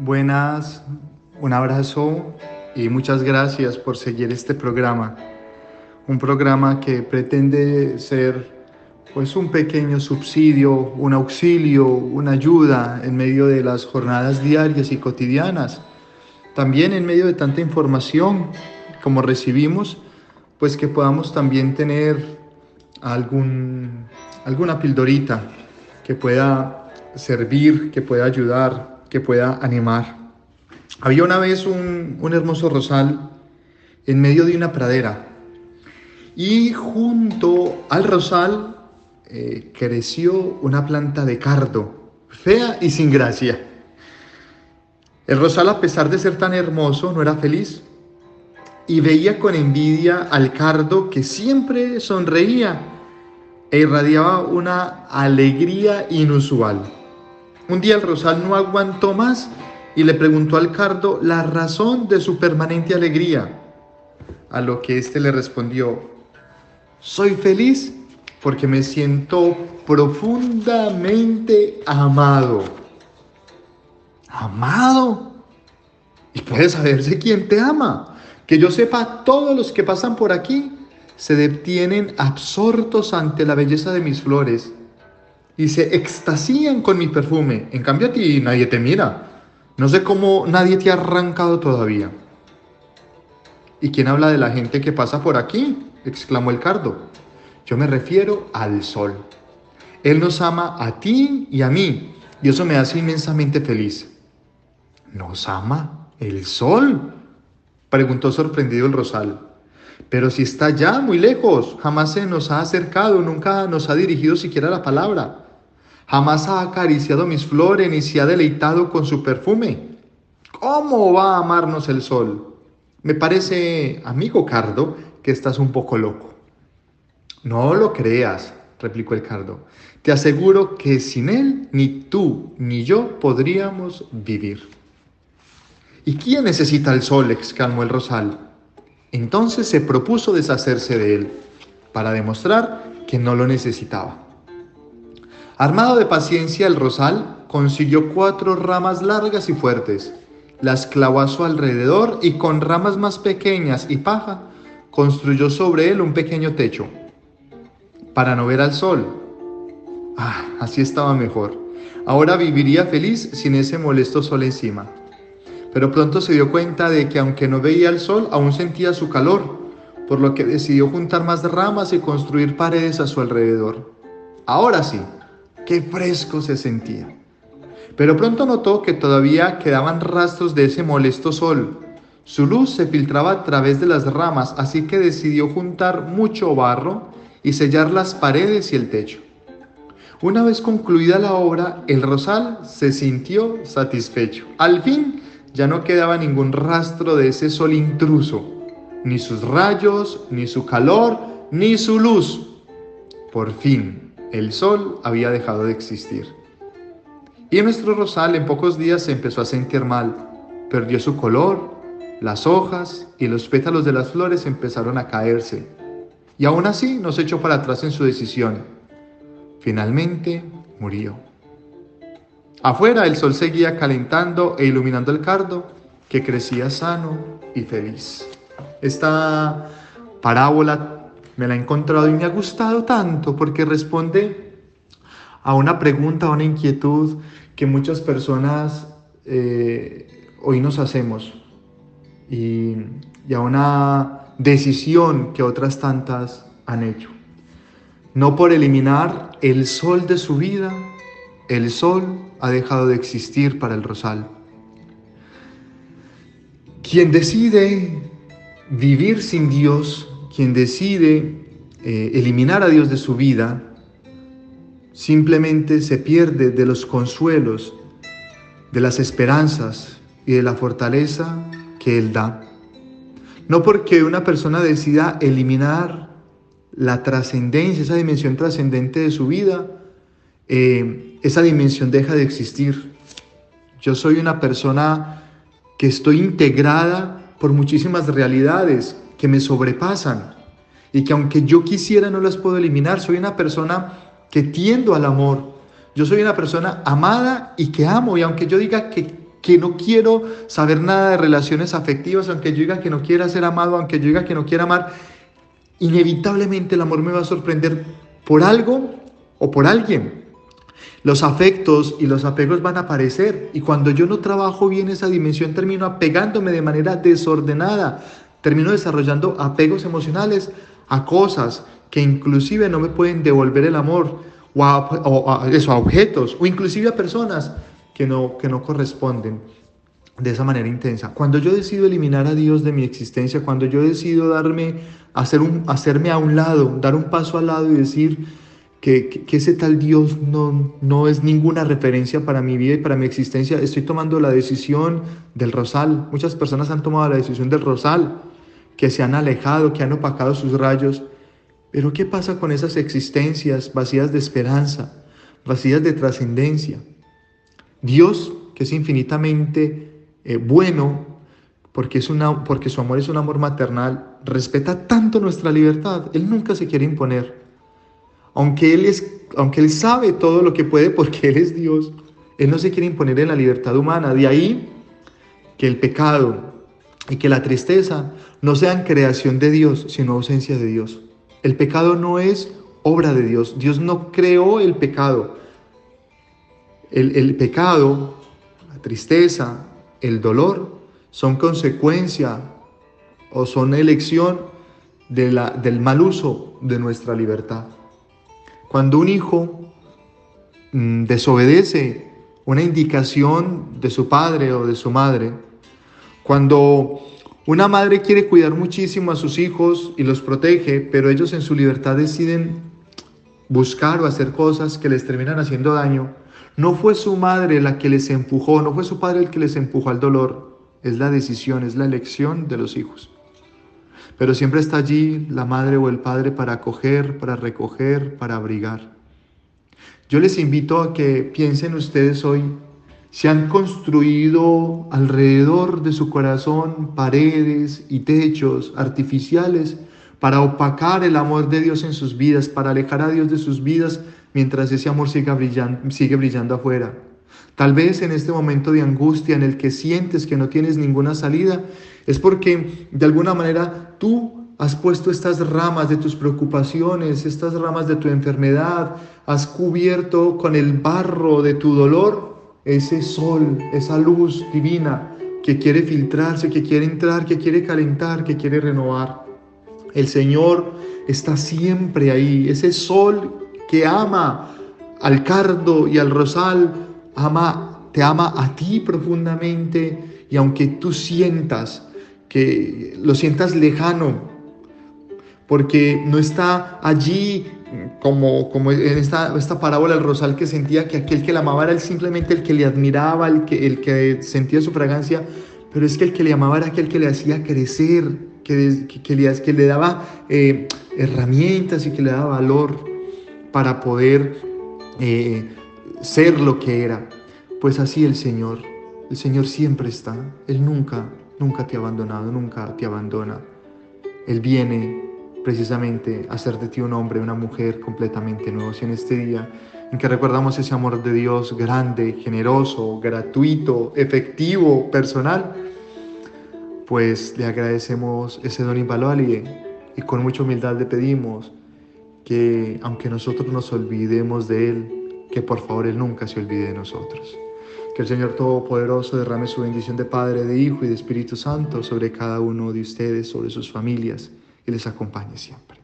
Buenas, un abrazo y muchas gracias por seguir este programa. Un programa que pretende ser pues un pequeño subsidio, un auxilio, una ayuda en medio de las jornadas diarias y cotidianas. También en medio de tanta información como recibimos, pues que podamos también tener algún, alguna pildorita que pueda servir, que pueda ayudar, que pueda animar. Había una vez un, hermoso rosal en medio de una pradera y junto al rosal eh, creció una planta de cardo, fea y sin gracia. El rosal, a pesar de ser tan hermoso, no era feliz y veía con envidia al cardo que siempre sonreía e irradiaba una alegría inusual. Un día el rosal no aguantó más y le preguntó al cardo la razón de su permanente alegría, a lo que éste le respondió, soy feliz porque me siento profundamente amado. ¿Amado? Y puede saberse quién te ama. Que yo sepa, todos los que pasan por aquí se detienen absortos ante la belleza de mis flores y se extasían con mi perfume. En cambio a ti nadie te mira. No sé cómo nadie te ha arrancado todavía. ¿Y quién habla de la gente que pasa por aquí? exclamó el cardo. Yo me refiero al sol. Él nos ama a ti y a mí, y eso me hace inmensamente feliz. ¿Nos ama el sol? Preguntó sorprendido el rosal. Pero si está ya muy lejos, jamás se nos ha acercado, nunca nos ha dirigido siquiera la palabra. Jamás ha acariciado mis flores ni se ha deleitado con su perfume. ¿Cómo va a amarnos el sol? Me parece, amigo Cardo, que estás un poco loco. No lo creas, replicó el Cardo. Te aseguro que sin él ni tú ni yo podríamos vivir. ¿Y quién necesita el sol? exclamó el rosal. Entonces se propuso deshacerse de él, para demostrar que no lo necesitaba. Armado de paciencia, el rosal consiguió cuatro ramas largas y fuertes, las clavó a su alrededor y con ramas más pequeñas y paja construyó sobre él un pequeño techo, para no ver al sol. Ah, así estaba mejor. Ahora viviría feliz sin ese molesto sol encima pero pronto se dio cuenta de que aunque no veía el sol, aún sentía su calor, por lo que decidió juntar más ramas y construir paredes a su alrededor. Ahora sí, qué fresco se sentía. Pero pronto notó que todavía quedaban rastros de ese molesto sol. Su luz se filtraba a través de las ramas, así que decidió juntar mucho barro y sellar las paredes y el techo. Una vez concluida la obra, el rosal se sintió satisfecho. Al fin ya no quedaba ningún rastro de ese sol intruso, ni sus rayos, ni su calor, ni su luz. Por fin, el sol había dejado de existir. Y nuestro rosal en pocos días se empezó a sentir mal. Perdió su color, las hojas y los pétalos de las flores empezaron a caerse. Y aún así no se echó para atrás en su decisión. Finalmente murió. Afuera el sol seguía calentando e iluminando el cardo, que crecía sano y feliz. Esta parábola me la he encontrado y me ha gustado tanto porque responde a una pregunta, a una inquietud que muchas personas eh, hoy nos hacemos y, y a una decisión que otras tantas han hecho. No por eliminar el sol de su vida, el sol ha dejado de existir para el rosal. Quien decide vivir sin Dios, quien decide eh, eliminar a Dios de su vida, simplemente se pierde de los consuelos, de las esperanzas y de la fortaleza que Él da. No porque una persona decida eliminar la trascendencia, esa dimensión trascendente de su vida, eh, esa dimensión deja de existir. Yo soy una persona que estoy integrada por muchísimas realidades que me sobrepasan y que aunque yo quisiera no las puedo eliminar. Soy una persona que tiendo al amor. Yo soy una persona amada y que amo y aunque yo diga que, que no quiero saber nada de relaciones afectivas, aunque yo diga que no quiera ser amado, aunque yo diga que no quiera amar, inevitablemente el amor me va a sorprender por algo o por alguien. Los afectos y los apegos van a aparecer y cuando yo no trabajo bien esa dimensión termino apegándome de manera desordenada, termino desarrollando apegos emocionales a cosas que inclusive no me pueden devolver el amor o a, eso, a objetos o inclusive a personas que no, que no corresponden de esa manera intensa. Cuando yo decido eliminar a Dios de mi existencia, cuando yo decido darme, hacer un, hacerme a un lado, dar un paso al lado y decir, que, ese tal Dios no, no es ninguna referencia para mi vida y para mi existencia. Estoy tomando la decisión del rosal. Muchas personas han tomado la decisión del rosal, que se han alejado, que han opacado sus rayos. Pero ¿qué pasa con esas existencias vacías de esperanza, vacías de trascendencia? Dios, que es infinitamente eh, bueno, porque, es una, porque su amor es un amor maternal, respeta tanto nuestra libertad. Él nunca se quiere imponer. Aunque él, es, aunque él sabe todo lo que puede porque Él es Dios, Él no se quiere imponer en la libertad humana. De ahí que el pecado y que la tristeza no sean creación de Dios, sino ausencia de Dios. El pecado no es obra de Dios. Dios no creó el pecado. El, pecado, la tristeza, el dolor son consecuencia o son elección del mal uso de nuestra libertad. Cuando un hijo mm, desobedece una indicación de su padre o de su madre, cuando una madre quiere cuidar muchísimo a sus hijos y los protege, pero ellos en su libertad deciden buscar o hacer cosas que les terminan haciendo daño, no fue su madre la que les empujó, no fue su padre el que les empujó al dolor, es la decisión, es la elección de los hijos. Pero siempre está allí la madre o el padre para acoger, para recoger, para abrigar. Yo les invito a que piensen ustedes hoy si han construido alrededor de su corazón paredes y techos artificiales para opacar el amor de Dios en sus vidas, para alejar a Dios de sus vidas mientras ese amor sigue brillando afuera. Tal vez en este momento de angustia en el que sientes que no tienes ninguna salida, es porque de alguna manera tú has puesto estas ramas de tus preocupaciones, estas ramas de tu enfermedad, has cubierto con el barro de tu dolor ese sol, esa luz divina que quiere filtrarse, que quiere entrar, que quiere calentar, que quiere renovar. El Señor está siempre ahí, ese sol que ama al cardo y al rosal, ama, te ama a ti profundamente y aunque tú sientas que lo sientas lejano, porque no está allí como, como en esta, esta parábola del rosal que sentía que aquel que la amaba era simplemente el que le admiraba, el que, el que sentía su fragancia, pero es que el que le amaba era aquel que le hacía crecer, que, que, le, que le daba eh, herramientas y que le daba valor para poder eh, ser lo que era. Pues así el Señor, el Señor siempre está, Él nunca, nunca te ha abandonado, nunca te abandona. Él viene precisamente a hacer de ti un hombre, una mujer completamente nuevo. Si en este día en que recordamos ese amor de Dios grande, generoso, gratuito, efectivo, personal, pues le agradecemos ese don invaluable y con mucha humildad le pedimos que aunque nosotros nos olvidemos de Él, que por favor Él nunca se olvide de nosotros. Que el Señor Todopoderoso derrame su bendición de Padre, de Hijo y de Espíritu Santo sobre cada uno de ustedes, sobre sus familias y les acompañe siempre.